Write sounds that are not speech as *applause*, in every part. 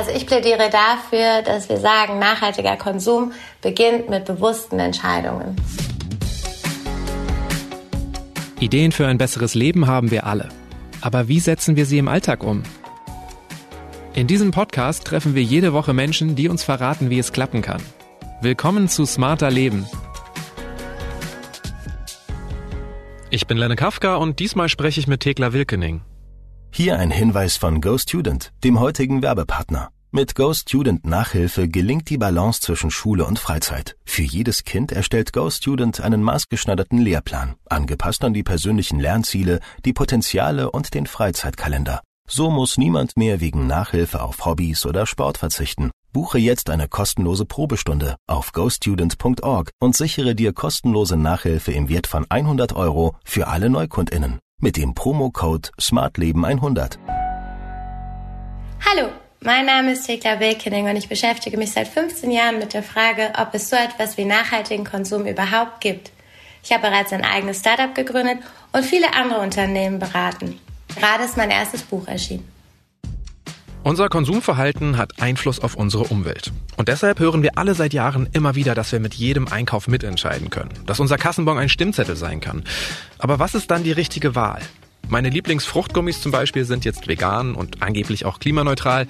Also ich plädiere dafür, dass wir sagen, nachhaltiger Konsum beginnt mit bewussten Entscheidungen. Ideen für ein besseres Leben haben wir alle. Aber wie setzen wir sie im Alltag um? In diesem Podcast treffen wir jede Woche Menschen, die uns verraten, wie es klappen kann. Willkommen zu Smarter Leben. Ich bin Lenne Kafka und diesmal spreche ich mit Thekla Wilkening. Hier ein Hinweis von GoStudent, dem heutigen Werbepartner. Mit GoStudent Nachhilfe gelingt die Balance zwischen Schule und Freizeit. Für jedes Kind erstellt GoStudent einen maßgeschneiderten Lehrplan, angepasst an die persönlichen Lernziele, die Potenziale und den Freizeitkalender. So muss niemand mehr wegen Nachhilfe auf Hobbys oder Sport verzichten. Buche jetzt eine kostenlose Probestunde auf gostudent.org und sichere dir kostenlose Nachhilfe im Wert von 100 Euro für alle NeukundInnen mit dem Promocode SmartLeben100. Hallo, mein Name ist Thekla Wilkening und ich beschäftige mich seit 15 Jahren mit der Frage, ob es so etwas wie nachhaltigen Konsum überhaupt gibt. Ich habe bereits ein eigenes Startup gegründet und viele andere Unternehmen beraten. Gerade ist mein erstes Buch erschienen. Unser Konsumverhalten hat Einfluss auf unsere Umwelt. Und deshalb hören wir alle seit Jahren immer wieder, dass wir mit jedem Einkauf mitentscheiden können. Dass unser Kassenbon ein Stimmzettel sein kann. Aber was ist dann die richtige Wahl? Meine Lieblingsfruchtgummis zum Beispiel sind jetzt vegan und angeblich auch klimaneutral.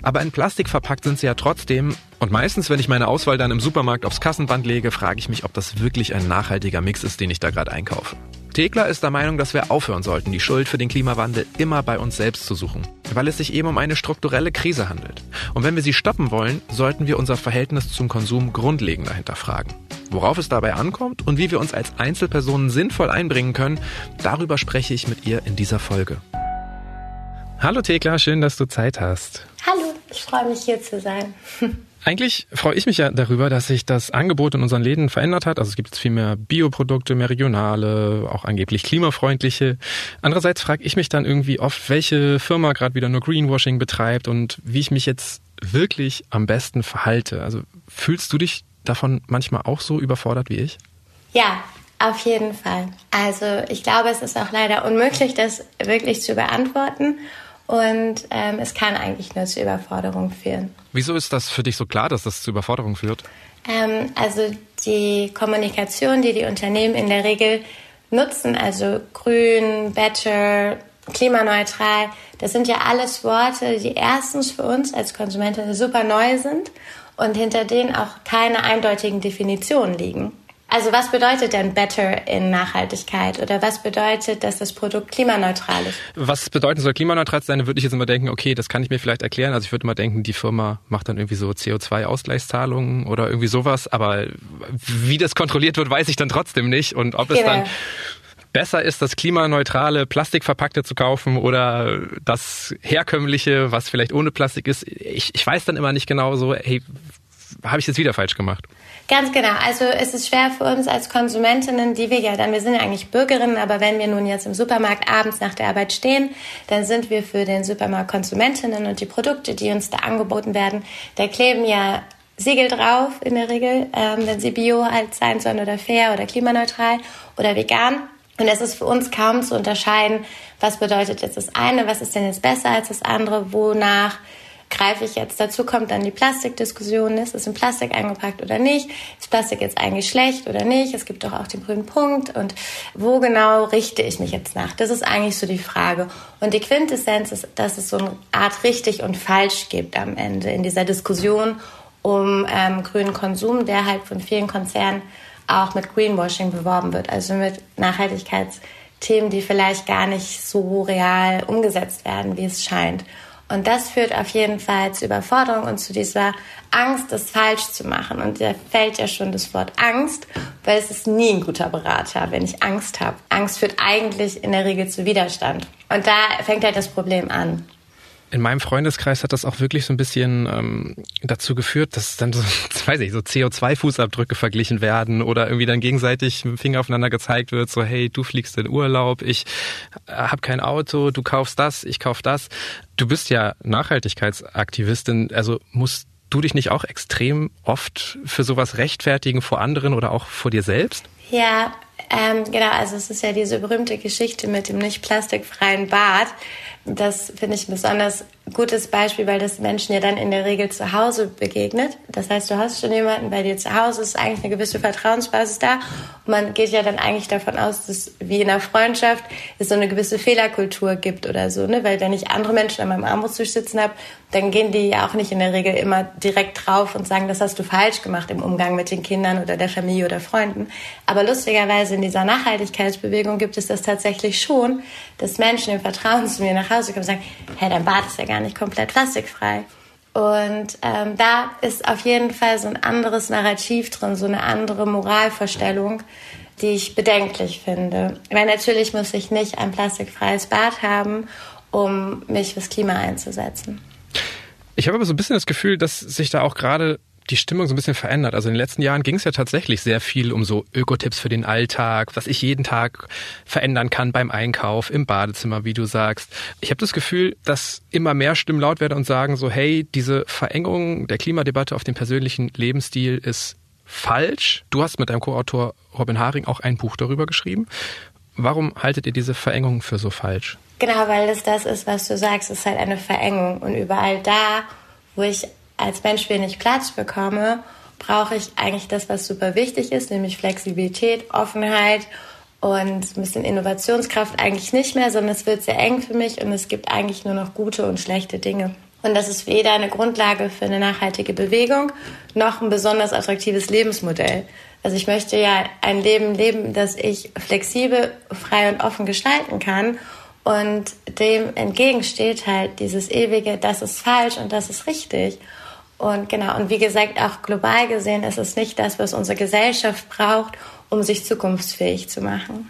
Aber in Plastik verpackt sind sie ja trotzdem. Und meistens, wenn ich meine Auswahl dann im Supermarkt aufs Kassenband lege, frage ich mich, ob das wirklich ein nachhaltiger Mix ist, den ich da gerade einkaufe. Thekla ist der Meinung, dass wir aufhören sollten, die Schuld für den Klimawandel immer bei uns selbst zu suchen, weil es sich eben um eine strukturelle Krise handelt. Und wenn wir sie stoppen wollen, sollten wir unser Verhältnis zum Konsum grundlegender hinterfragen. Worauf es dabei ankommt und wie wir uns als Einzelpersonen sinnvoll einbringen können, darüber spreche ich mit ihr in dieser Folge. Hallo Thekla, schön, dass du Zeit hast. Hallo, ich freue mich hier zu sein. *laughs* Eigentlich freue ich mich ja darüber, dass sich das Angebot in unseren Läden verändert hat. Also es gibt jetzt viel mehr Bioprodukte, mehr regionale, auch angeblich klimafreundliche. Andererseits frage ich mich dann irgendwie oft, welche Firma gerade wieder nur Greenwashing betreibt und wie ich mich jetzt wirklich am besten verhalte. Also fühlst du dich davon manchmal auch so überfordert wie ich? Ja, auf jeden Fall. Also ich glaube, es ist auch leider unmöglich, das wirklich zu beantworten. Und ähm, es kann eigentlich nur zu Überforderung führen. Wieso ist das für dich so klar, dass das zu Überforderung führt? Ähm, also die Kommunikation, die die Unternehmen in der Regel nutzen, also grün, better, klimaneutral, das sind ja alles Worte, die erstens für uns als Konsumenten super neu sind und hinter denen auch keine eindeutigen Definitionen liegen. Also was bedeutet denn better in Nachhaltigkeit oder was bedeutet, dass das Produkt klimaneutral ist? Was bedeuten soll klimaneutral sein, würde ich jetzt immer denken, okay, das kann ich mir vielleicht erklären. Also ich würde immer denken, die Firma macht dann irgendwie so CO2-Ausgleichszahlungen oder irgendwie sowas, aber wie das kontrolliert wird, weiß ich dann trotzdem nicht und ob genau. es dann besser ist, das klimaneutrale Plastikverpackte zu kaufen oder das herkömmliche, was vielleicht ohne Plastik ist. Ich, ich weiß dann immer nicht genau so, hey, habe ich jetzt wieder falsch gemacht? Ganz genau. Also es ist schwer für uns als Konsumentinnen, die wir ja dann, wir sind ja eigentlich Bürgerinnen, aber wenn wir nun jetzt im Supermarkt abends nach der Arbeit stehen, dann sind wir für den Supermarkt Konsumentinnen und die Produkte, die uns da angeboten werden, da kleben ja Siegel drauf in der Regel, ähm, wenn sie bio halt sein sollen oder fair oder klimaneutral oder vegan. Und es ist für uns kaum zu unterscheiden, was bedeutet jetzt das eine, was ist denn jetzt besser als das andere, wonach greife ich jetzt. Dazu kommt dann die Plastikdiskussion, ist es in Plastik eingepackt oder nicht? Ist Plastik jetzt eigentlich schlecht oder nicht? Es gibt doch auch den grünen Punkt und wo genau richte ich mich jetzt nach? Das ist eigentlich so die Frage. Und die Quintessenz ist, dass es so eine Art richtig und falsch gibt am Ende in dieser Diskussion um ähm, grünen Konsum, der halt von vielen Konzernen auch mit Greenwashing beworben wird, also mit Nachhaltigkeitsthemen, die vielleicht gar nicht so real umgesetzt werden, wie es scheint. Und das führt auf jeden Fall zu Überforderung und zu dieser Angst, das falsch zu machen. Und da fällt ja schon das Wort Angst, weil es ist nie ein guter Berater, wenn ich Angst habe. Angst führt eigentlich in der Regel zu Widerstand. Und da fängt halt das Problem an in meinem Freundeskreis hat das auch wirklich so ein bisschen ähm, dazu geführt, dass dann so, *laughs* weiß ich, so CO2-Fußabdrücke verglichen werden oder irgendwie dann gegenseitig mit dem Finger aufeinander gezeigt wird, so hey, du fliegst in Urlaub, ich äh, habe kein Auto, du kaufst das, ich kauf das. Du bist ja Nachhaltigkeitsaktivistin, also musst du dich nicht auch extrem oft für sowas rechtfertigen vor anderen oder auch vor dir selbst? Ja, ähm, genau, also es ist ja diese berühmte Geschichte mit dem nicht plastikfreien Bad. Das finde ich ein besonders gutes Beispiel, weil das Menschen ja dann in der Regel zu Hause begegnet. Das heißt, du hast schon jemanden bei dir zu Hause, ist eigentlich eine gewisse Vertrauensbasis da. Und man geht ja dann eigentlich davon aus, dass wie in einer Freundschaft es so eine gewisse Fehlerkultur gibt oder so, ne? Weil wenn ich andere Menschen an meinem Armutstisch sitzen habe, dann gehen die ja auch nicht in der Regel immer direkt drauf und sagen, das hast du falsch gemacht im Umgang mit den Kindern oder der Familie oder Freunden. Aber lustigerweise in dieser Nachhaltigkeitsbewegung gibt es das tatsächlich schon, dass Menschen im Vertrauen zu mir nach Hause kommen und sagen, hey, dein Bad ist ja gar nicht komplett plastikfrei. Und ähm, da ist auf jeden Fall so ein anderes Narrativ drin, so eine andere Moralvorstellung, die ich bedenklich finde. Weil natürlich muss ich nicht ein plastikfreies Bad haben, um mich fürs Klima einzusetzen. Ich habe aber so ein bisschen das Gefühl, dass sich da auch gerade die Stimmung so ein bisschen verändert. Also in den letzten Jahren ging es ja tatsächlich sehr viel um so Ökotipps für den Alltag, was ich jeden Tag verändern kann beim Einkauf, im Badezimmer, wie du sagst. Ich habe das Gefühl, dass immer mehr Stimmen laut werden und sagen so, hey, diese Verengung der Klimadebatte auf den persönlichen Lebensstil ist falsch. Du hast mit deinem Co-Autor Robin Haring auch ein Buch darüber geschrieben. Warum haltet ihr diese Verengung für so falsch? Genau, weil es das ist, was du sagst, ist halt eine Verengung. Und überall da, wo ich als Mensch wenig Platz bekomme, brauche ich eigentlich das, was super wichtig ist, nämlich Flexibilität, Offenheit und ein bisschen Innovationskraft eigentlich nicht mehr, sondern es wird sehr eng für mich und es gibt eigentlich nur noch gute und schlechte Dinge. Und das ist weder eine Grundlage für eine nachhaltige Bewegung noch ein besonders attraktives Lebensmodell. Also ich möchte ja ein Leben leben, das ich flexibel, frei und offen gestalten kann. Und dem entgegensteht halt dieses ewige, das ist falsch und das ist richtig. Und genau, und wie gesagt, auch global gesehen ist es nicht das, was unsere Gesellschaft braucht, um sich zukunftsfähig zu machen.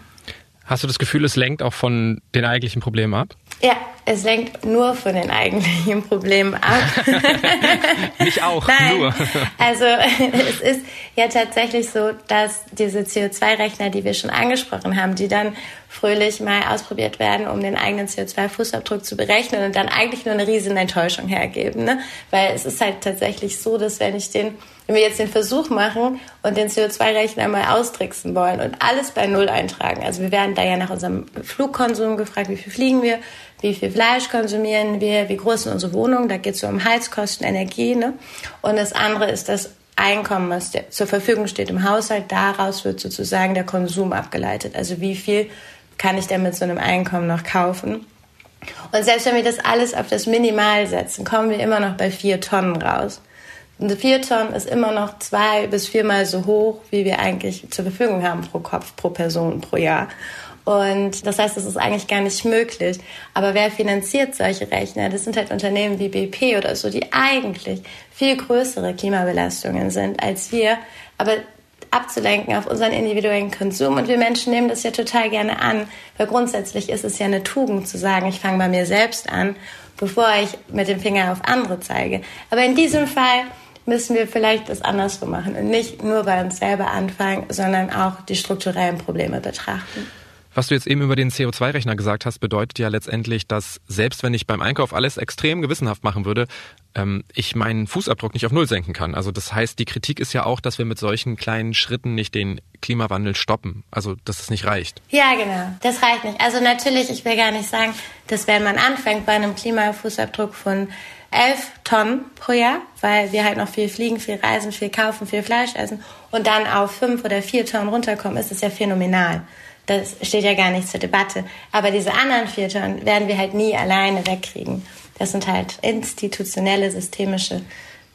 Hast du das Gefühl, es lenkt auch von den eigentlichen Problemen ab? Ja, es lenkt nur von den eigentlichen Problemen ab. *laughs* Nicht auch, Nein. nur. Also *laughs* es ist ja tatsächlich so, dass diese CO2-Rechner, die wir schon angesprochen haben, die dann fröhlich mal ausprobiert werden, um den eigenen CO2-Fußabdruck zu berechnen und dann eigentlich nur eine riesen Enttäuschung hergeben. Ne? Weil es ist halt tatsächlich so, dass wenn ich den wenn wir jetzt den Versuch machen und den CO2-Rechner mal austricksen wollen und alles bei Null eintragen, also wir werden da ja nach unserem Flugkonsum gefragt, wie viel fliegen wir, wie viel Fleisch konsumieren wir, wie groß sind unsere Wohnungen, da geht es so um Heizkosten, Energie. Ne? Und das andere ist das Einkommen, was zur Verfügung steht im Haushalt. Daraus wird sozusagen der Konsum abgeleitet. Also wie viel kann ich denn mit so einem Einkommen noch kaufen? Und selbst wenn wir das alles auf das Minimal setzen, kommen wir immer noch bei vier Tonnen raus. Und vier Tonnen ist immer noch zwei bis viermal so hoch, wie wir eigentlich zur Verfügung haben pro Kopf, pro Person, pro Jahr. Und das heißt, das ist eigentlich gar nicht möglich. Aber wer finanziert solche Rechner? Das sind halt Unternehmen wie BP oder so, die eigentlich viel größere Klimabelastungen sind als wir. Aber abzulenken auf unseren individuellen Konsum. Und wir Menschen nehmen das ja total gerne an, weil grundsätzlich ist es ja eine Tugend zu sagen, ich fange bei mir selbst an, bevor ich mit dem Finger auf andere zeige. Aber in diesem Fall müssen wir vielleicht das andersrum machen und nicht nur bei uns selber anfangen, sondern auch die strukturellen Probleme betrachten. Was du jetzt eben über den CO2-Rechner gesagt hast, bedeutet ja letztendlich, dass selbst wenn ich beim Einkauf alles extrem gewissenhaft machen würde, ähm, ich meinen Fußabdruck nicht auf Null senken kann. Also das heißt, die Kritik ist ja auch, dass wir mit solchen kleinen Schritten nicht den Klimawandel stoppen. Also dass es nicht reicht. Ja, genau. Das reicht nicht. Also natürlich, ich will gar nicht sagen, dass wenn man anfängt bei einem Klimafußabdruck von 11 Tonnen pro Jahr, weil wir halt noch viel fliegen, viel reisen, viel kaufen, viel Fleisch essen und dann auf 5 oder 4 Tonnen runterkommen, ist es ja phänomenal. Das steht ja gar nicht zur Debatte. Aber diese anderen 4 Tonnen werden wir halt nie alleine wegkriegen. Das sind halt institutionelle, systemische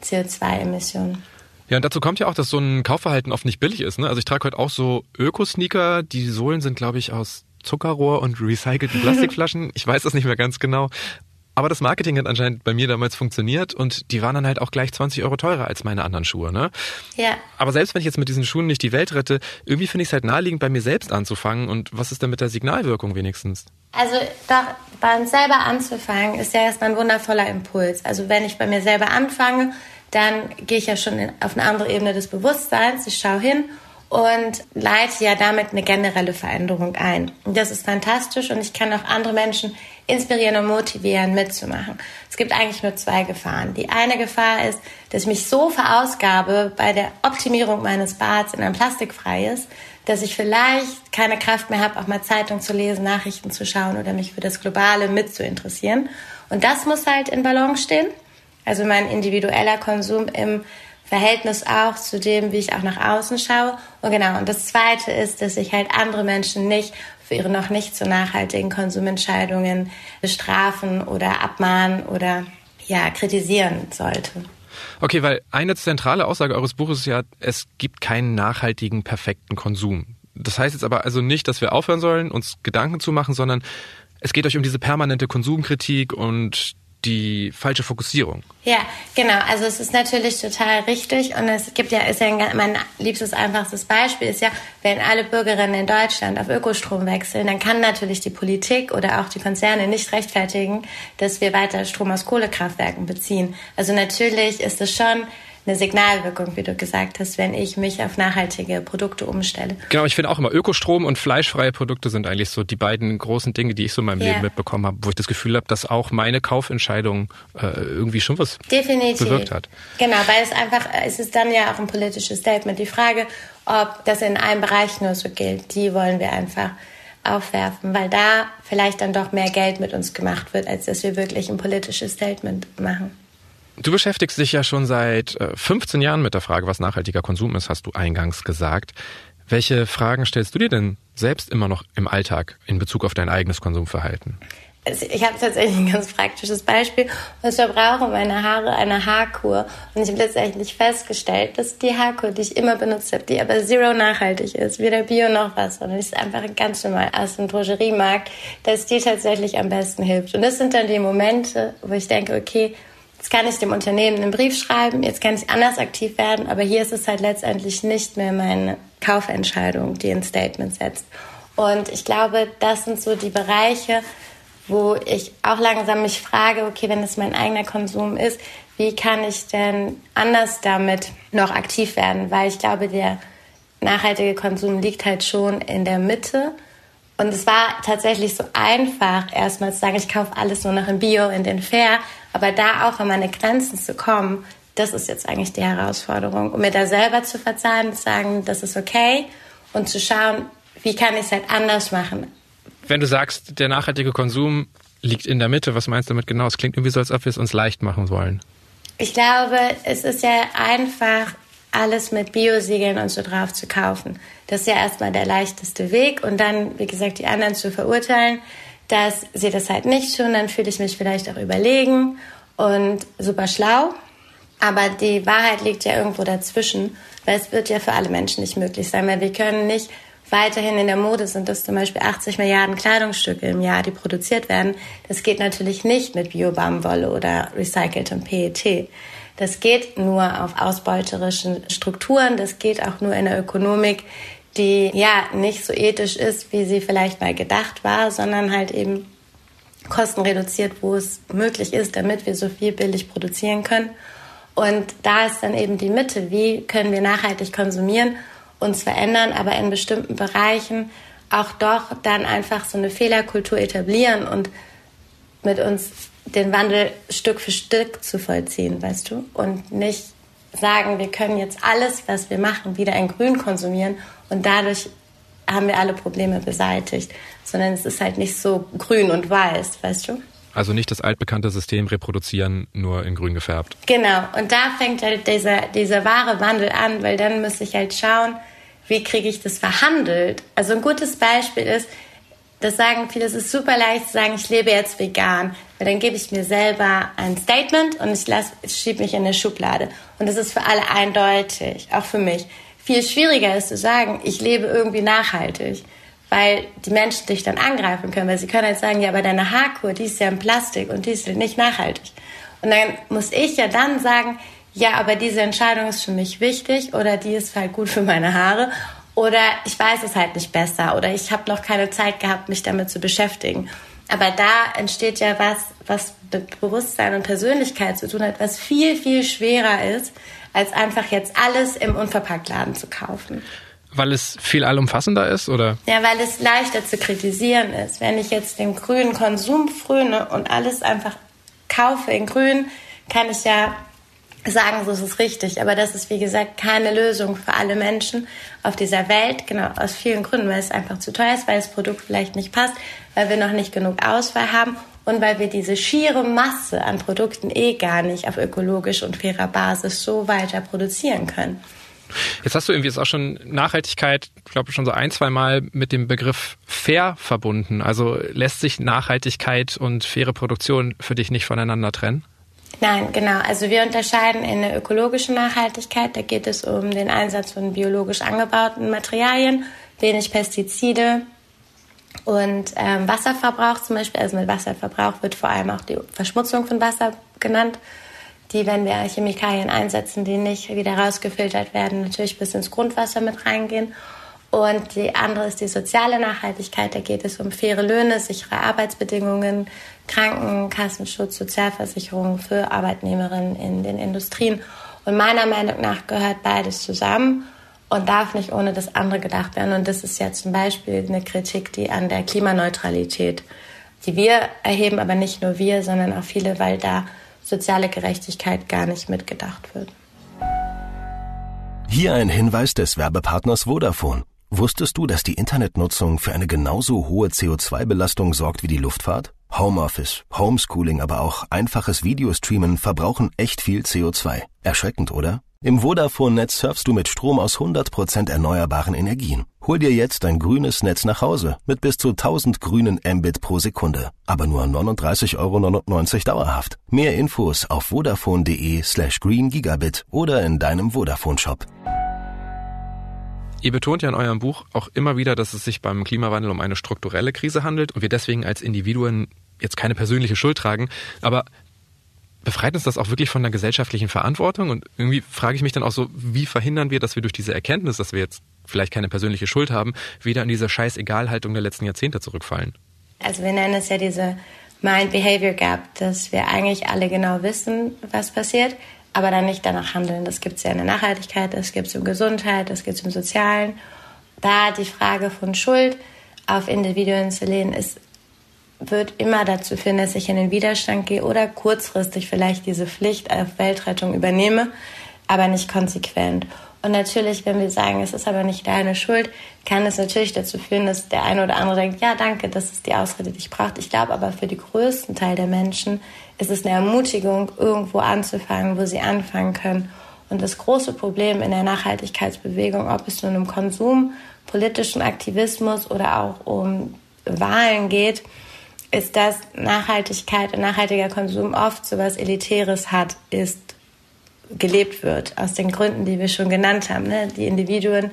CO2-Emissionen. Ja, und dazu kommt ja auch, dass so ein Kaufverhalten oft nicht billig ist. Ne? Also ich trage heute auch so Öko-Sneaker. Die Sohlen sind, glaube ich, aus Zuckerrohr und recycelten *laughs* Plastikflaschen. Ich weiß das nicht mehr ganz genau. Aber das Marketing hat anscheinend bei mir damals funktioniert und die waren dann halt auch gleich 20 Euro teurer als meine anderen Schuhe, ne? Ja. Aber selbst wenn ich jetzt mit diesen Schuhen nicht die Welt rette, irgendwie finde ich es halt naheliegend, bei mir selbst anzufangen. Und was ist denn mit der Signalwirkung wenigstens? Also doch, bei uns selber anzufangen, ist ja erstmal ein wundervoller Impuls. Also wenn ich bei mir selber anfange, dann gehe ich ja schon auf eine andere Ebene des Bewusstseins. Ich schaue hin und leite ja damit eine generelle Veränderung ein. Und das ist fantastisch und ich kann auch andere Menschen inspirieren und motivieren, mitzumachen. Es gibt eigentlich nur zwei Gefahren. Die eine Gefahr ist, dass ich mich so verausgabe bei der Optimierung meines Bads in ein plastikfreies, dass ich vielleicht keine Kraft mehr habe, auch mal Zeitung zu lesen, Nachrichten zu schauen oder mich für das Globale mit zu interessieren. Und das muss halt in Balance stehen. Also mein individueller Konsum im Verhältnis auch zu dem, wie ich auch nach außen schaue. Und genau, und das Zweite ist, dass ich halt andere Menschen nicht für ihre noch nicht so nachhaltigen Konsumentscheidungen bestrafen oder abmahnen oder ja, kritisieren sollte. Okay, weil eine zentrale Aussage eures Buches ist ja, es gibt keinen nachhaltigen, perfekten Konsum. Das heißt jetzt aber also nicht, dass wir aufhören sollen, uns Gedanken zu machen, sondern es geht euch um diese permanente Konsumkritik und die falsche Fokussierung. Ja, genau. Also es ist natürlich total richtig und es gibt ja, ist ja ein, mein liebstes, einfachstes Beispiel ist ja, wenn alle Bürgerinnen in Deutschland auf Ökostrom wechseln, dann kann natürlich die Politik oder auch die Konzerne nicht rechtfertigen, dass wir weiter Strom aus Kohlekraftwerken beziehen. Also natürlich ist es schon eine Signalwirkung, wie du gesagt hast, wenn ich mich auf nachhaltige Produkte umstelle. Genau, ich finde auch immer Ökostrom und fleischfreie Produkte sind eigentlich so die beiden großen Dinge, die ich so in meinem yeah. Leben mitbekommen habe, wo ich das Gefühl habe, dass auch meine Kaufentscheidung äh, irgendwie schon was Definitiv. bewirkt hat. Genau, weil es einfach, es ist dann ja auch ein politisches Statement. Die Frage, ob das in einem Bereich nur so gilt, die wollen wir einfach aufwerfen, weil da vielleicht dann doch mehr Geld mit uns gemacht wird, als dass wir wirklich ein politisches Statement machen. Du beschäftigst dich ja schon seit 15 äh, Jahren mit der Frage, was nachhaltiger Konsum ist, hast du eingangs gesagt. Welche Fragen stellst du dir denn selbst immer noch im Alltag in Bezug auf dein eigenes Konsumverhalten? Also ich habe tatsächlich ein ganz praktisches Beispiel. Ich verbrauche meine Haare eine Haarkur und ich habe letztendlich festgestellt, dass die Haarkur, die ich immer benutzt habe, die aber zero nachhaltig ist, weder Bio noch was, sondern ist einfach ganz normal aus dem Drogeriemarkt, dass die tatsächlich am besten hilft. Und das sind dann die Momente, wo ich denke, okay, Jetzt kann ich dem Unternehmen einen Brief schreiben, jetzt kann ich anders aktiv werden, aber hier ist es halt letztendlich nicht mehr meine Kaufentscheidung, die ein Statement setzt. Und ich glaube, das sind so die Bereiche, wo ich auch langsam mich frage, okay, wenn es mein eigener Konsum ist, wie kann ich denn anders damit noch aktiv werden? Weil ich glaube, der nachhaltige Konsum liegt halt schon in der Mitte. Und es war tatsächlich so einfach, erstmal zu sagen, ich kaufe alles nur noch in Bio, in den Fair. Aber da auch an meine Grenzen zu kommen, das ist jetzt eigentlich die Herausforderung. Um mir da selber zu verzeihen, zu sagen, das ist okay und zu schauen, wie kann ich es halt anders machen. Wenn du sagst, der nachhaltige Konsum liegt in der Mitte, was meinst du damit genau? Es klingt irgendwie so, als ob wir es uns leicht machen wollen. Ich glaube, es ist ja einfach, alles mit Biosiegeln und so drauf zu kaufen. Das ist ja erstmal der leichteste Weg und dann, wie gesagt, die anderen zu verurteilen, dass sie das halt nicht tun, dann fühle ich mich vielleicht auch überlegen und super schlau. Aber die Wahrheit liegt ja irgendwo dazwischen, weil es wird ja für alle Menschen nicht möglich sein, weil wir können nicht weiterhin in der Mode sind das zum Beispiel 80 Milliarden Kleidungsstücke im Jahr, die produziert werden. Das geht natürlich nicht mit Bio-Baumwolle oder recyceltem PET. Das geht nur auf ausbeuterischen Strukturen, das geht auch nur in der Ökonomik, die ja nicht so ethisch ist, wie sie vielleicht mal gedacht war, sondern halt eben kostenreduziert, wo es möglich ist, damit wir so viel billig produzieren können. Und da ist dann eben die Mitte, wie können wir nachhaltig konsumieren, uns verändern, aber in bestimmten Bereichen auch doch dann einfach so eine Fehlerkultur etablieren und mit uns den Wandel Stück für Stück zu vollziehen, weißt du? Und nicht sagen, wir können jetzt alles, was wir machen, wieder in Grün konsumieren und dadurch haben wir alle Probleme beseitigt, sondern es ist halt nicht so grün und weiß, weißt du? Also nicht das altbekannte System reproduzieren, nur in grün gefärbt. Genau, und da fängt halt dieser, dieser wahre Wandel an, weil dann muss ich halt schauen, wie kriege ich das verhandelt. Also ein gutes Beispiel ist, das sagen viele, es ist super leicht zu sagen, ich lebe jetzt vegan. Weil dann gebe ich mir selber ein Statement und ich, ich schiebe mich in eine Schublade. Und das ist für alle eindeutig, auch für mich. Viel schwieriger ist zu sagen, ich lebe irgendwie nachhaltig. Weil die Menschen dich dann angreifen können, weil sie können halt sagen, ja, aber deine Haarkur, die ist ja in Plastik und die ist nicht nachhaltig. Und dann muss ich ja dann sagen, ja, aber diese Entscheidung ist für mich wichtig oder die ist halt gut für meine Haare oder ich weiß es halt nicht besser oder ich habe noch keine Zeit gehabt, mich damit zu beschäftigen. Aber da entsteht ja was, was mit Bewusstsein und Persönlichkeit zu tun hat, was viel, viel schwerer ist, als einfach jetzt alles im Unverpacktladen zu kaufen. Weil es viel allumfassender ist, oder? Ja, weil es leichter zu kritisieren ist. Wenn ich jetzt den grünen Konsum fröne und alles einfach kaufe in grün, kann ich ja sagen, so ist es richtig. Aber das ist, wie gesagt, keine Lösung für alle Menschen auf dieser Welt. Genau, aus vielen Gründen, weil es einfach zu teuer ist, weil das Produkt vielleicht nicht passt, weil wir noch nicht genug Auswahl haben und weil wir diese schiere Masse an Produkten eh gar nicht auf ökologisch und fairer Basis so weiter produzieren können. Jetzt hast du irgendwie jetzt auch schon Nachhaltigkeit, ich glaube schon so ein, zwei Mal mit dem Begriff fair verbunden. Also lässt sich Nachhaltigkeit und faire Produktion für dich nicht voneinander trennen? Nein, genau. Also wir unterscheiden in der ökologischen Nachhaltigkeit. Da geht es um den Einsatz von biologisch angebauten Materialien, wenig Pestizide und ähm, Wasserverbrauch zum Beispiel. Also mit Wasserverbrauch wird vor allem auch die Verschmutzung von Wasser genannt die, wenn wir Chemikalien einsetzen, die nicht wieder rausgefiltert werden, natürlich bis ins Grundwasser mit reingehen. Und die andere ist die soziale Nachhaltigkeit. Da geht es um faire Löhne, sichere Arbeitsbedingungen, Krankenkassenschutz, Sozialversicherung für Arbeitnehmerinnen in den Industrien. Und meiner Meinung nach gehört beides zusammen und darf nicht ohne das andere gedacht werden. Und das ist ja zum Beispiel eine Kritik, die an der Klimaneutralität, die wir erheben, aber nicht nur wir, sondern auch viele, weil da soziale Gerechtigkeit gar nicht mitgedacht wird. Hier ein Hinweis des Werbepartners Vodafone. Wusstest du, dass die Internetnutzung für eine genauso hohe CO2-Belastung sorgt wie die Luftfahrt? Homeoffice, Homeschooling, aber auch einfaches Videostreamen verbrauchen echt viel CO2. Erschreckend, oder? Im Vodafone-Netz surfst du mit Strom aus 100% erneuerbaren Energien. Hol dir jetzt ein grünes Netz nach Hause mit bis zu 1000 grünen Mbit pro Sekunde. Aber nur 39,99 Euro dauerhaft. Mehr Infos auf vodafone.de slash green gigabit oder in deinem Vodafone-Shop. Ihr betont ja in eurem Buch auch immer wieder, dass es sich beim Klimawandel um eine strukturelle Krise handelt und wir deswegen als Individuen jetzt keine persönliche Schuld tragen. Aber befreit uns das auch wirklich von der gesellschaftlichen Verantwortung? Und irgendwie frage ich mich dann auch so, wie verhindern wir, dass wir durch diese Erkenntnis, dass wir jetzt vielleicht keine persönliche Schuld haben, wieder in diese scheiß Egalhaltung der letzten Jahrzehnte zurückfallen? Also wir nennen es ja diese Mind-Behavior Gap, dass wir eigentlich alle genau wissen, was passiert, aber dann nicht danach handeln. Das gibt es ja in der Nachhaltigkeit, das gibt es in Gesundheit, das gibt es im Sozialen. Da die Frage von Schuld auf Individuen zu lehnen, ist wird immer dazu führen, dass ich in den Widerstand gehe oder kurzfristig vielleicht diese Pflicht auf Weltrettung übernehme, aber nicht konsequent. Und natürlich, wenn wir sagen, es ist aber nicht deine Schuld, kann es natürlich dazu führen, dass der eine oder andere denkt, ja, danke, das ist die Ausrede, die ich brauche. Ich glaube aber für den größten Teil der Menschen ist es eine Ermutigung, irgendwo anzufangen, wo sie anfangen können. Und das große Problem in der Nachhaltigkeitsbewegung, ob es nun um Konsum, politischen Aktivismus oder auch um Wahlen geht, ist, dass Nachhaltigkeit und nachhaltiger Konsum oft so was Elitäres hat, ist, gelebt wird. Aus den Gründen, die wir schon genannt haben. Ne? Die Individuen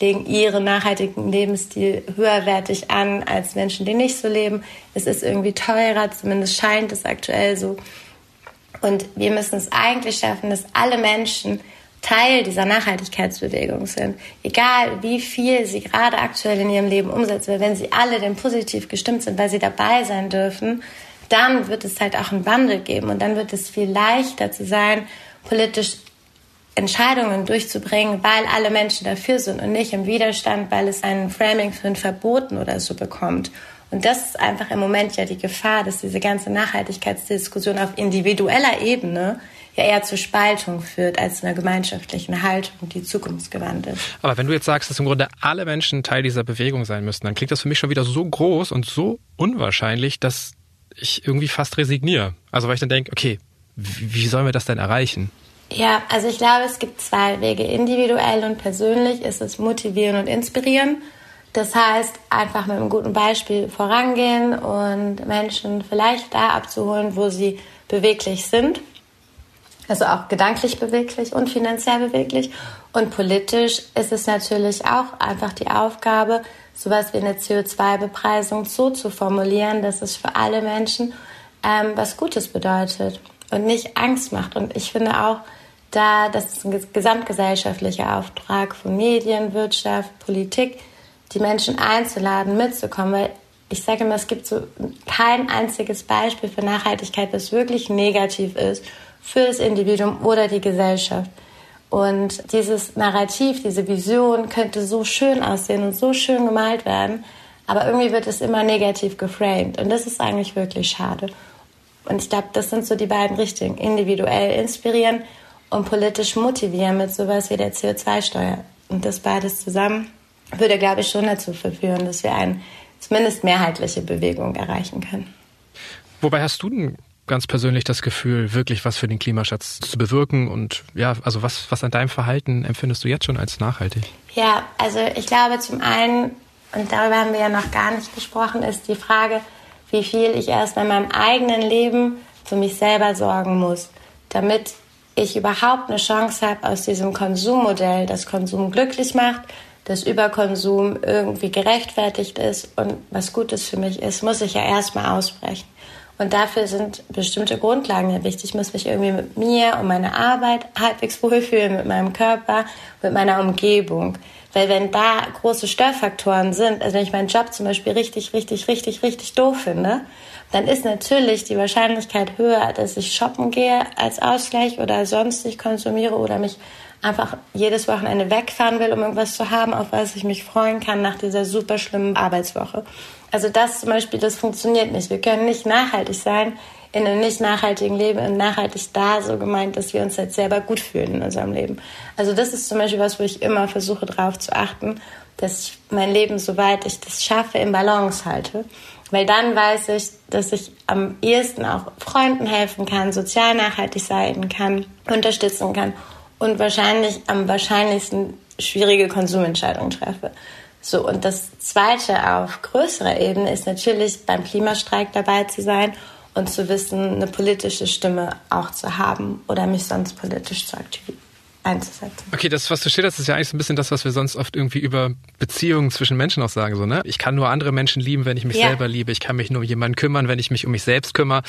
legen ihren nachhaltigen Lebensstil höherwertig an als Menschen, die nicht so leben. Es ist irgendwie teurer, zumindest scheint es aktuell so. Und wir müssen es eigentlich schaffen, dass alle Menschen Teil dieser Nachhaltigkeitsbewegung sind. Egal, wie viel sie gerade aktuell in ihrem Leben umsetzen, weil wenn sie alle denn positiv gestimmt sind, weil sie dabei sein dürfen, dann wird es halt auch einen Wandel geben und dann wird es viel leichter zu sein, politisch Entscheidungen durchzubringen, weil alle Menschen dafür sind und nicht im Widerstand, weil es einen Framing für ein Verboten oder so bekommt. Und das ist einfach im Moment ja die Gefahr, dass diese ganze Nachhaltigkeitsdiskussion auf individueller Ebene ja eher zur Spaltung führt als zu einer gemeinschaftlichen Haltung, die zukunftsgewandt ist. Aber wenn du jetzt sagst, dass im Grunde alle Menschen Teil dieser Bewegung sein müssten, dann klingt das für mich schon wieder so groß und so unwahrscheinlich, dass ich irgendwie fast resigniere. Also weil ich dann denke, okay, wie sollen wir das denn erreichen? Ja, also ich glaube, es gibt zwei Wege. Individuell und persönlich ist es motivieren und inspirieren. Das heißt, einfach mit einem guten Beispiel vorangehen und Menschen vielleicht da abzuholen, wo sie beweglich sind also auch gedanklich beweglich und finanziell beweglich. Und politisch ist es natürlich auch einfach die Aufgabe, sowas wie eine CO2-Bepreisung so zu formulieren, dass es für alle Menschen ähm, was Gutes bedeutet und nicht Angst macht. Und ich finde auch, da das ist ein gesamtgesellschaftlicher Auftrag von Medien, Wirtschaft, Politik, die Menschen einzuladen, mitzukommen, weil ich sage immer, es gibt so kein einziges Beispiel für Nachhaltigkeit, das wirklich negativ ist für das Individuum oder die Gesellschaft. Und dieses Narrativ, diese Vision könnte so schön aussehen und so schön gemalt werden, aber irgendwie wird es immer negativ geframed. Und das ist eigentlich wirklich schade. Und ich glaube, das sind so die beiden Richtungen. Individuell inspirieren und politisch motivieren mit sowas wie der CO2-Steuer. Und das beides zusammen würde, glaube ich, schon dazu verführen, dass wir eine zumindest mehrheitliche Bewegung erreichen können. Wobei hast du denn ganz persönlich das Gefühl, wirklich was für den Klimaschutz zu bewirken? Und ja, also was, was an deinem Verhalten empfindest du jetzt schon als nachhaltig? Ja, also ich glaube zum einen, und darüber haben wir ja noch gar nicht gesprochen, ist die Frage, wie viel ich erst in meinem eigenen Leben für mich selber sorgen muss, damit ich überhaupt eine Chance habe, aus diesem Konsummodell, das Konsum glücklich macht, das Überkonsum irgendwie gerechtfertigt ist und was Gutes für mich ist, muss ich ja erstmal ausbrechen. Und dafür sind bestimmte Grundlagen ja wichtig. Ich muss mich irgendwie mit mir und meiner Arbeit halbwegs *laughs* wohlfühlen, mit meinem Körper, mit meiner Umgebung. Weil wenn da große Störfaktoren sind, also wenn ich meinen Job zum Beispiel richtig, richtig, richtig, richtig doof finde, dann ist natürlich die Wahrscheinlichkeit höher, dass ich shoppen gehe als Ausgleich oder sonstig konsumiere oder mich einfach jedes Wochenende wegfahren will, um irgendwas zu haben, auf was ich mich freuen kann nach dieser super schlimmen Arbeitswoche. Also das zum Beispiel, das funktioniert nicht. Wir können nicht nachhaltig sein in einem nicht nachhaltigen Leben und nachhaltig da so gemeint, dass wir uns halt selber gut fühlen in unserem Leben. Also das ist zum Beispiel was, wo ich immer versuche darauf zu achten, dass ich mein Leben, soweit ich das schaffe, in Balance halte. Weil dann weiß ich, dass ich am ehesten auch Freunden helfen kann, sozial nachhaltig sein kann, unterstützen kann und wahrscheinlich am wahrscheinlichsten schwierige Konsumentscheidungen treffe. So, und das Zweite auf größerer Ebene ist natürlich beim Klimastreik dabei zu sein und zu wissen, eine politische Stimme auch zu haben oder mich sonst politisch zu aktivieren einzusetzen. Okay, das, was du schilderst, ist ja eigentlich so ein bisschen das, was wir sonst oft irgendwie über Beziehungen zwischen Menschen auch sagen. So, ne? Ich kann nur andere Menschen lieben, wenn ich mich ja. selber liebe. Ich kann mich nur um jemanden kümmern, wenn ich mich um mich selbst kümmere.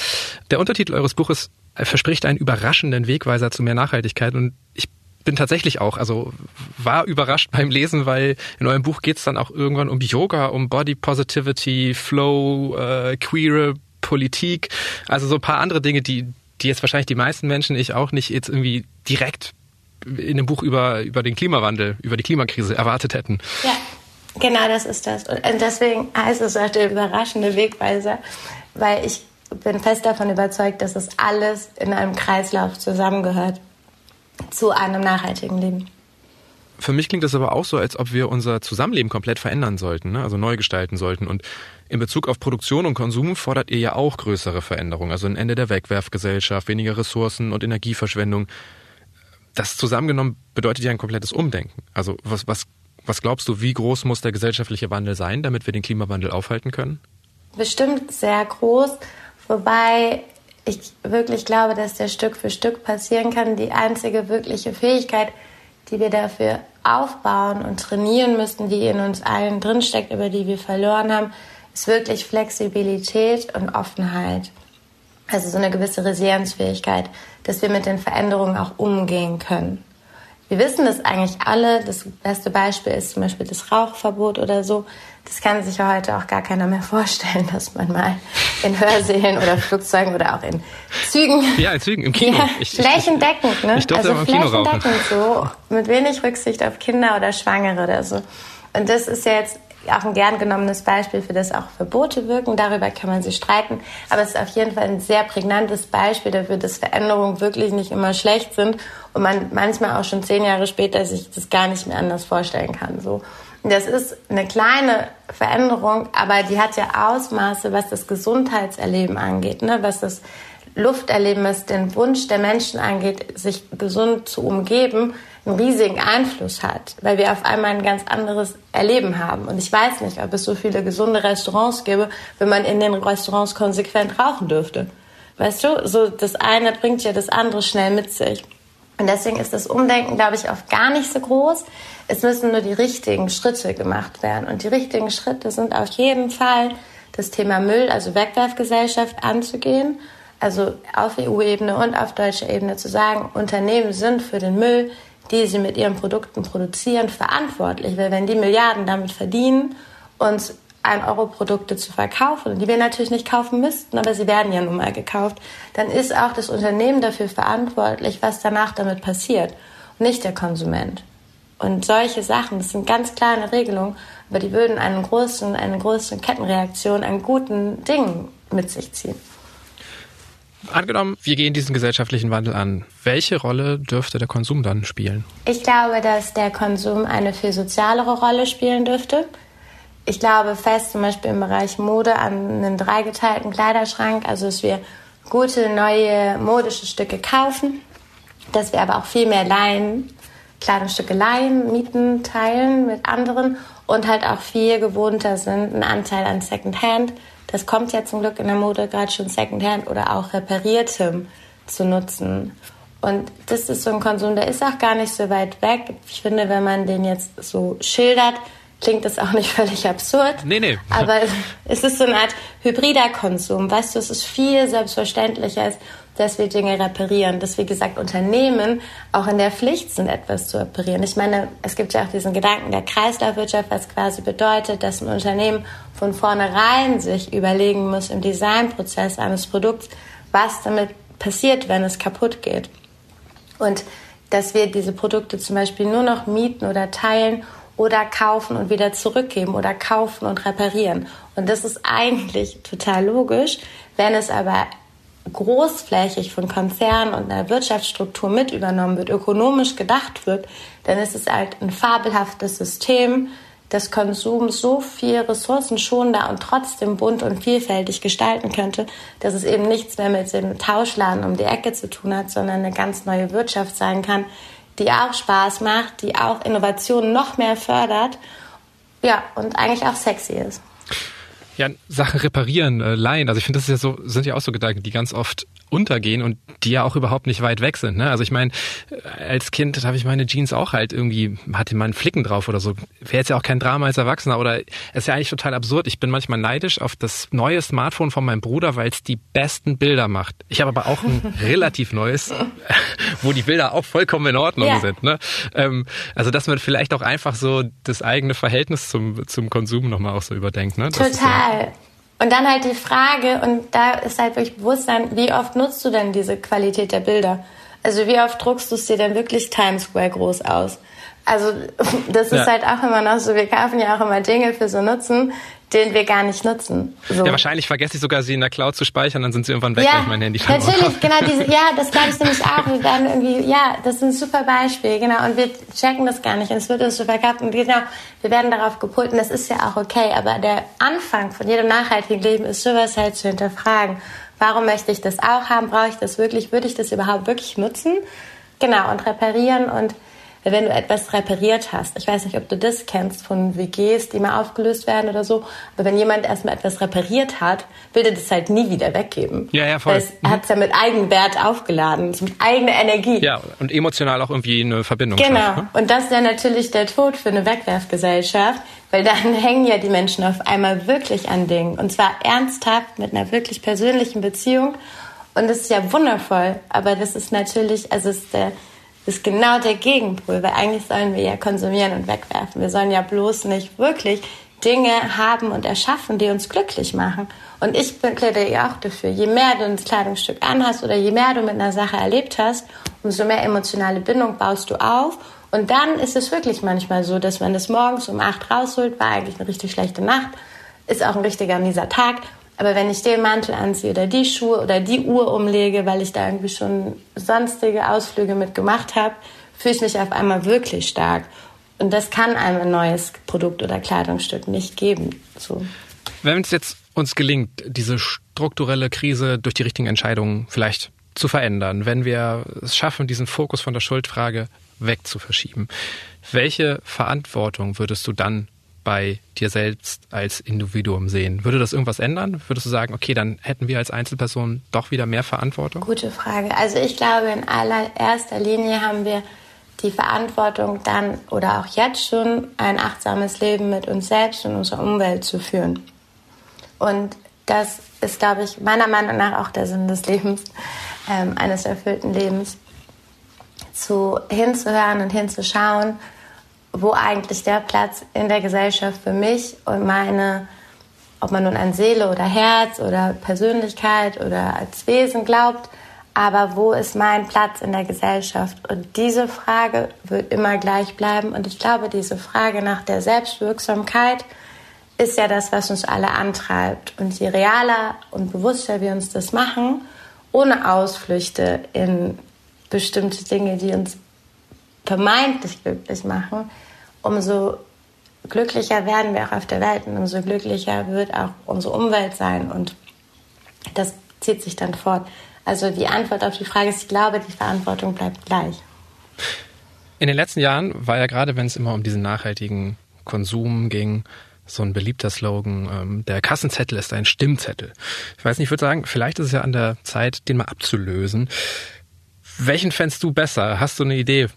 Der Untertitel eures Buches verspricht einen überraschenden Wegweiser zu mehr Nachhaltigkeit und ich bin tatsächlich auch, also war überrascht beim Lesen, weil in eurem Buch geht es dann auch irgendwann um Yoga, um Body Positivity, Flow, äh, queere Politik, also so ein paar andere Dinge, die, die jetzt wahrscheinlich die meisten Menschen, ich auch nicht, jetzt irgendwie direkt in dem Buch über, über den Klimawandel, über die Klimakrise erwartet hätten. Ja, genau das ist das. Und deswegen heißt es auch der überraschende Wegweiser, weil ich bin fest davon überzeugt, dass es alles in einem Kreislauf zusammengehört zu einem nachhaltigen Leben. Für mich klingt das aber auch so, als ob wir unser Zusammenleben komplett verändern sollten, ne? also neu gestalten sollten. Und in Bezug auf Produktion und Konsum fordert ihr ja auch größere Veränderungen, also ein Ende der Wegwerfgesellschaft, weniger Ressourcen und Energieverschwendung. Das zusammengenommen bedeutet ja ein komplettes Umdenken. Also was, was, was glaubst du, wie groß muss der gesellschaftliche Wandel sein, damit wir den Klimawandel aufhalten können? Bestimmt sehr groß, wobei ich wirklich glaube, dass der Stück für Stück passieren kann. Die einzige wirkliche Fähigkeit, die wir dafür aufbauen und trainieren müssen, die in uns allen drinsteckt, über die wir verloren haben, ist wirklich Flexibilität und Offenheit. Also so eine gewisse Resilienzfähigkeit, dass wir mit den Veränderungen auch umgehen können. Wir wissen das eigentlich alle. Das beste Beispiel ist zum Beispiel das Rauchverbot oder so. Das kann sich ja heute auch gar keiner mehr vorstellen, dass man mal in Hörsälen oder Flugzeugen oder auch in Zügen. *laughs* Ja, in Zügen, im Kino. Ja, ich, flächendeckend, ne? Ich durfte also im Kino rauchen. so, mit wenig Rücksicht auf Kinder oder Schwangere oder so. Und das ist ja jetzt auch ein gern genommenes Beispiel, für das auch Verbote wirken. Darüber kann man sich streiten. Aber es ist auf jeden Fall ein sehr prägnantes Beispiel dafür, dass Veränderungen wirklich nicht immer schlecht sind und man manchmal auch schon zehn Jahre später sich das gar nicht mehr anders vorstellen kann. So. Das ist eine kleine Veränderung, aber die hat ja Ausmaße, was das Gesundheitserleben angeht, ne? was das Lufterleben, was den Wunsch der Menschen angeht, sich gesund zu umgeben einen riesigen Einfluss hat, weil wir auf einmal ein ganz anderes Erleben haben. Und ich weiß nicht, ob es so viele gesunde Restaurants gäbe, wenn man in den Restaurants konsequent rauchen dürfte. Weißt du, so das eine bringt ja das andere schnell mit sich. Und deswegen ist das Umdenken, glaube ich, oft gar nicht so groß. Es müssen nur die richtigen Schritte gemacht werden. Und die richtigen Schritte sind auf jeden Fall, das Thema Müll, also Wegwerfgesellschaft anzugehen. Also auf EU-Ebene und auf deutscher Ebene zu sagen, Unternehmen sind für den Müll die sie mit ihren Produkten produzieren, verantwortlich. Weil wenn die Milliarden damit verdienen, uns 1-Euro-Produkte zu verkaufen, die wir natürlich nicht kaufen müssten, aber sie werden ja nun mal gekauft, dann ist auch das Unternehmen dafür verantwortlich, was danach damit passiert nicht der Konsument. Und solche Sachen, das sind ganz kleine Regelungen, aber die würden einen großen, eine große Kettenreaktion an guten Dingen mit sich ziehen. Angenommen, wir gehen diesen gesellschaftlichen Wandel an. Welche Rolle dürfte der Konsum dann spielen? Ich glaube, dass der Konsum eine viel sozialere Rolle spielen dürfte. Ich glaube fest zum Beispiel im Bereich Mode an einen dreigeteilten Kleiderschrank, also dass wir gute neue modische Stücke kaufen, dass wir aber auch viel mehr leihen, Kleidungsstücke leihen, mieten, teilen mit anderen und halt auch viel gewohnter sind, einen Anteil an Secondhand das kommt ja zum Glück in der Mode gerade schon Secondhand oder auch repariertem zu nutzen. Und das ist so ein Konsum, der ist auch gar nicht so weit weg. Ich finde, wenn man den jetzt so schildert, klingt das auch nicht *laughs* völlig absurd. Nee, nee. Aber es ist so eine Art hybrider Konsum. Weißt du, es ist viel selbstverständlicher, als dass wir Dinge reparieren, dass, wie gesagt, Unternehmen auch in der Pflicht sind, etwas zu reparieren. Ich meine, es gibt ja auch diesen Gedanken der Kreislaufwirtschaft, was quasi bedeutet, dass ein Unternehmen von vornherein sich überlegen muss im Designprozess eines Produkts, was damit passiert, wenn es kaputt geht. Und dass wir diese Produkte zum Beispiel nur noch mieten oder teilen oder kaufen und wieder zurückgeben oder kaufen und reparieren. Und das ist eigentlich total logisch. Wenn es aber großflächig von Konzernen und einer Wirtschaftsstruktur mit übernommen wird, ökonomisch gedacht wird, dann ist es halt ein fabelhaftes System, das Konsum so viel ressourcenschonender und trotzdem bunt und vielfältig gestalten könnte, dass es eben nichts mehr mit dem Tauschladen um die Ecke zu tun hat, sondern eine ganz neue Wirtschaft sein kann, die auch Spaß macht, die auch Innovationen noch mehr fördert, ja, und eigentlich auch sexy ist. Ja, Sachen reparieren, äh, leihen. Also ich finde, das ist ja so, sind ja auch so Gedanken, die ganz oft untergehen und die ja auch überhaupt nicht weit weg sind. Ne? Also ich meine, als Kind habe ich meine Jeans auch halt irgendwie, hatte mal einen Flicken drauf oder so. Wäre jetzt ja auch kein Drama als Erwachsener oder es ist ja eigentlich total absurd. Ich bin manchmal neidisch auf das neue Smartphone von meinem Bruder, weil es die besten Bilder macht. Ich habe aber auch ein *laughs* relativ neues, *laughs* wo die Bilder auch vollkommen in Ordnung ja. sind. Ne? Ähm, also dass man vielleicht auch einfach so das eigene Verhältnis zum, zum Konsum nochmal auch so überdenkt. Ne? Das total. Und dann halt die Frage, und da ist halt wirklich Bewusstsein, wie oft nutzt du denn diese Qualität der Bilder? Also wie oft druckst du es dir denn wirklich Times Square groß aus? Also *laughs* das ist ja. halt auch immer noch so, wir kaufen ja auch immer Dinge für so Nutzen, den wir gar nicht nutzen. So. Ja, wahrscheinlich vergesse ich sogar, sie in der Cloud zu speichern, dann sind sie irgendwann weg, ja, wenn ich mein Handy Natürlich, genau, diese, ja, das glaube ich nämlich auch. Wir werden irgendwie, ja, das ist ein super Beispiel, genau, und wir checken das gar nicht und es wird uns so verkauft und genau, wir werden darauf gepult und das ist ja auch okay, aber der Anfang von jedem nachhaltigen Leben ist sowas halt zu hinterfragen. Warum möchte ich das auch haben? Brauche ich das wirklich? Würde ich das überhaupt wirklich nutzen? Genau, und reparieren und wenn du etwas repariert hast, ich weiß nicht, ob du das kennst von WGs, die mal aufgelöst werden oder so, aber wenn jemand erstmal etwas repariert hat, will er das halt nie wieder weggeben. Ja, ja, voll. Weil er hat es ja mit Eigenwert aufgeladen, mit eigener Energie. Ja, und emotional auch irgendwie eine Verbindung. Genau. Schafft, ne? Und das ist ja natürlich der Tod für eine Wegwerfgesellschaft, weil dann *laughs* hängen ja die Menschen auf einmal wirklich an Dingen. Und zwar ernsthaft mit einer wirklich persönlichen Beziehung. Und das ist ja wundervoll. Aber das ist natürlich, also ist der, ist genau der Gegenpol, weil eigentlich sollen wir ja konsumieren und wegwerfen. Wir sollen ja bloß nicht wirklich Dinge haben und erschaffen, die uns glücklich machen. Und ich plädiere ja auch dafür, je mehr du ein Kleidungsstück anhast oder je mehr du mit einer Sache erlebt hast, umso mehr emotionale Bindung baust du auf. Und dann ist es wirklich manchmal so, dass man das morgens um acht rausholt, war eigentlich eine richtig schlechte Nacht, ist auch ein richtiger mieser Tag aber wenn ich den Mantel anziehe oder die Schuhe oder die Uhr umlege, weil ich da irgendwie schon sonstige Ausflüge mit gemacht habe, fühle ich mich auf einmal wirklich stark. Und das kann einem ein neues Produkt oder Kleidungsstück nicht geben. So. Wenn es jetzt uns gelingt, diese strukturelle Krise durch die richtigen Entscheidungen vielleicht zu verändern, wenn wir es schaffen, diesen Fokus von der Schuldfrage wegzuverschieben, welche Verantwortung würdest du dann bei dir selbst als Individuum sehen? Würde das irgendwas ändern? Würdest du sagen, okay, dann hätten wir als Einzelperson doch wieder mehr Verantwortung? Gute Frage. Also ich glaube, in allererster Linie haben wir die Verantwortung dann oder auch jetzt schon ein achtsames Leben mit uns selbst und unserer Umwelt zu führen. Und das ist, glaube ich, meiner Meinung nach auch der Sinn des Lebens, ähm, eines erfüllten Lebens, zu hinzuhören und hinzuschauen, wo eigentlich der Platz in der Gesellschaft für mich und meine, ob man nun an Seele oder Herz oder Persönlichkeit oder als Wesen glaubt, aber wo ist mein Platz in der Gesellschaft? Und diese Frage wird immer gleich bleiben. Und ich glaube, diese Frage nach der Selbstwirksamkeit ist ja das, was uns alle antreibt. Und je realer und bewusster wir uns das machen, ohne Ausflüchte in bestimmte Dinge, die uns vermeintlich glücklich machen, umso glücklicher werden wir auch auf der Welt und umso glücklicher wird auch unsere Umwelt sein. Und das zieht sich dann fort. Also die Antwort auf die Frage ist, ich glaube, die Verantwortung bleibt gleich. In den letzten Jahren war ja gerade, wenn es immer um diesen nachhaltigen Konsum ging, so ein beliebter Slogan, ähm, der Kassenzettel ist ein Stimmzettel. Ich weiß nicht, ich würde sagen, vielleicht ist es ja an der Zeit, den mal abzulösen. Welchen fändest du besser? Hast du eine Idee,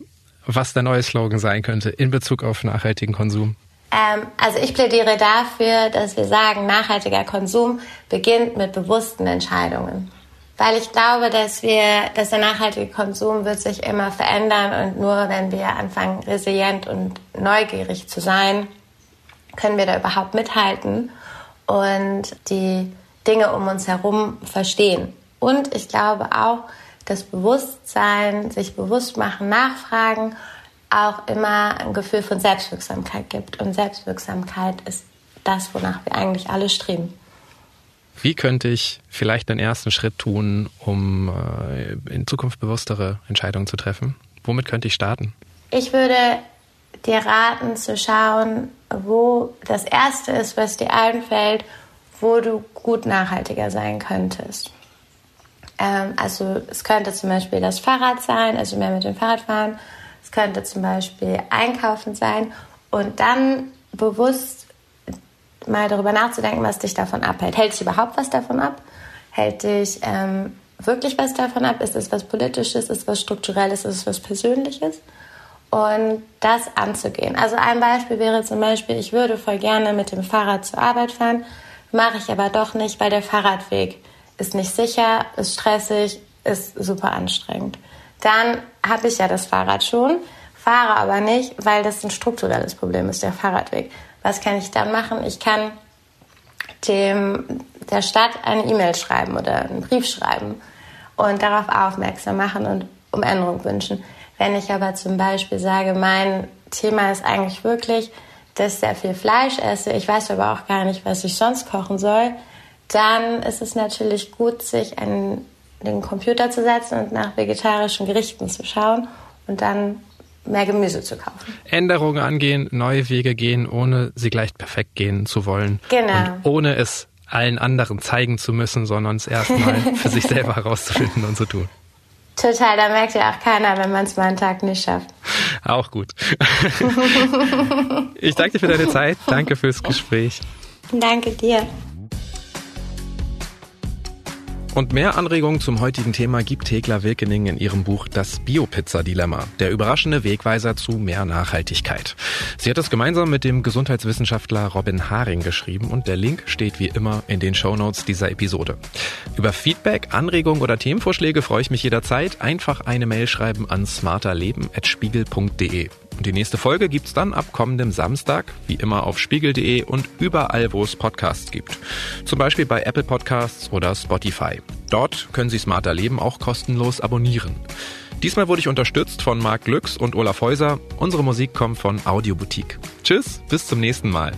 was der neue Slogan sein könnte in Bezug auf nachhaltigen Konsum? Ähm, also ich plädiere dafür, dass wir sagen, nachhaltiger Konsum beginnt mit bewussten Entscheidungen. Weil ich glaube, dass wir, dass der nachhaltige Konsum wird sich immer verändern und nur wenn wir anfangen, resilient und neugierig zu sein, können wir da überhaupt mithalten und die Dinge um uns herum verstehen. Und ich glaube auch, das Bewusstsein, sich bewusst machen, nachfragen, auch immer ein Gefühl von Selbstwirksamkeit gibt. Und Selbstwirksamkeit ist das, wonach wir eigentlich alle streben. Wie könnte ich vielleicht den ersten Schritt tun, um äh, in Zukunft bewusstere Entscheidungen zu treffen? Womit könnte ich starten? Ich würde dir raten zu schauen, wo das Erste ist, was dir einfällt, wo du gut nachhaltiger sein könntest. Ähm, also es könnte zum Beispiel das Fahrrad sein, also mehr mit dem Fahrrad fahren. Es könnte zum Beispiel Einkaufen sein und dann bewusst mal darüber nachzudenken, was dich davon abhält. Hält dich überhaupt was davon ab? Hält dich ähm, wirklich was davon ab? Ist es was Politisches? Ist es was Strukturelles? Ist es was Persönliches? Und das anzugehen. Also ein Beispiel wäre zum Beispiel, ich würde voll gerne mit dem Fahrrad zur Arbeit fahren, mache ich aber doch nicht, weil der Fahrradweg ist nicht sicher, ist stressig, ist super anstrengend. Dann habe ich ja das Fahrrad schon, fahre aber nicht, weil das ein strukturelles Problem ist, der Fahrradweg. Was kann ich dann machen? Ich kann dem, der Stadt eine E-Mail schreiben oder einen Brief schreiben und darauf aufmerksam machen und um Änderung wünschen. Wenn ich aber zum Beispiel sage, mein Thema ist eigentlich wirklich, dass ich sehr viel Fleisch esse, ich weiß aber auch gar nicht, was ich sonst kochen soll, dann ist es natürlich gut, sich an den Computer zu setzen und nach vegetarischen Gerichten zu schauen und dann mehr Gemüse zu kaufen. Änderungen angehen, neue Wege gehen, ohne sie gleich perfekt gehen zu wollen. Genau. Und ohne es allen anderen zeigen zu müssen, sondern es erstmal *laughs* für sich selber herauszufinden und zu tun. Total, da merkt ja auch keiner, wenn man es mal einen Tag nicht schafft. Auch gut. *laughs* ich danke dir für deine Zeit. Danke fürs Gespräch. Danke dir. Und mehr Anregungen zum heutigen Thema gibt Thekla Wilkening in ihrem Buch Das Biopizza-Dilemma, der überraschende Wegweiser zu mehr Nachhaltigkeit. Sie hat es gemeinsam mit dem Gesundheitswissenschaftler Robin Haring geschrieben und der Link steht wie immer in den Shownotes dieser Episode. Über Feedback, Anregungen oder Themenvorschläge freue ich mich jederzeit. Einfach eine Mail schreiben an smarterleben.spiegel.de. Und die nächste Folge gibt's dann ab kommendem Samstag, wie immer auf spiegel.de und überall, wo es Podcasts gibt. Zum Beispiel bei Apple Podcasts oder Spotify. Dort können Sie Smarter Leben auch kostenlos abonnieren. Diesmal wurde ich unterstützt von Marc Glücks und Olaf Häuser. Unsere Musik kommt von Audioboutique. Tschüss, bis zum nächsten Mal.